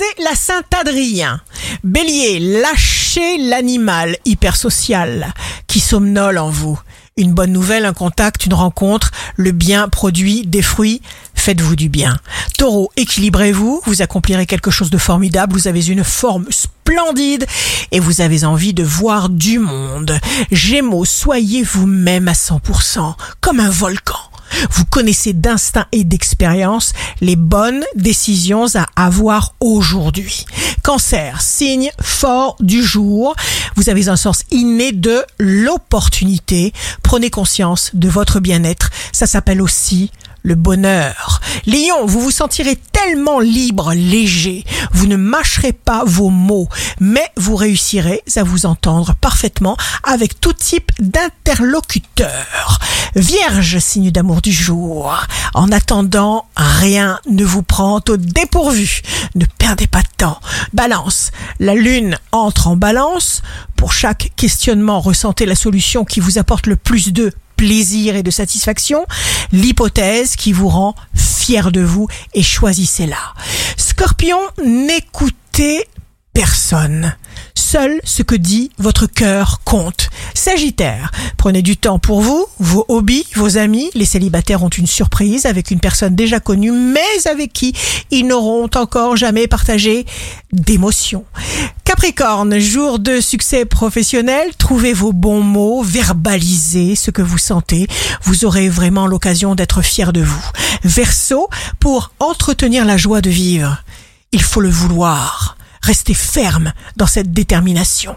c'est la Saint-Adrien. Bélier, lâchez l'animal hypersocial qui somnole en vous. Une bonne nouvelle, un contact, une rencontre, le bien produit des fruits. Faites-vous du bien. Taureau, équilibrez-vous, vous accomplirez quelque chose de formidable, vous avez une forme splendide et vous avez envie de voir du monde. Gémeaux, soyez vous-même à 100%, comme un volcan. Vous connaissez d'instinct et d'expérience les bonnes décisions à avoir aujourd'hui. Cancer, signe fort du jour. Vous avez un sens inné de l'opportunité. Prenez conscience de votre bien-être. Ça s'appelle aussi le bonheur. Lion, vous vous sentirez tellement libre, léger, vous ne mâcherez pas vos mots, mais vous réussirez à vous entendre parfaitement avec tout type d'interlocuteur. Vierge, signe d'amour du jour. En attendant, rien ne vous prend au dépourvu. Ne perdez pas de temps. Balance. La lune entre en balance. Pour chaque questionnement, ressentez la solution qui vous apporte le plus de plaisir et de satisfaction, l'hypothèse qui vous rend fier de vous et choisissez-la. Scorpion, n'écoutez personne. Seul ce que dit votre cœur compte. Sagittaire, prenez du temps pour vous, vos hobbies, vos amis. Les célibataires ont une surprise avec une personne déjà connue, mais avec qui ils n'auront encore jamais partagé d'émotions. Capricorne, jour de succès professionnel, trouvez vos bons mots, verbalisez ce que vous sentez. Vous aurez vraiment l'occasion d'être fier de vous. Verseau, pour entretenir la joie de vivre, il faut le vouloir. Restez ferme dans cette détermination.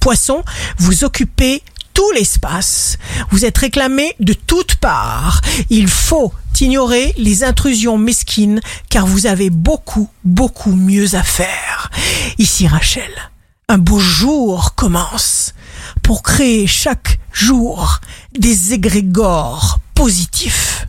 Poisson, vous occupez tout l'espace. Vous êtes réclamé de toutes parts. Il faut ignorer les intrusions mesquines car vous avez beaucoup, beaucoup mieux à faire. Ici Rachel, un beau jour commence pour créer chaque jour des égrégores positifs.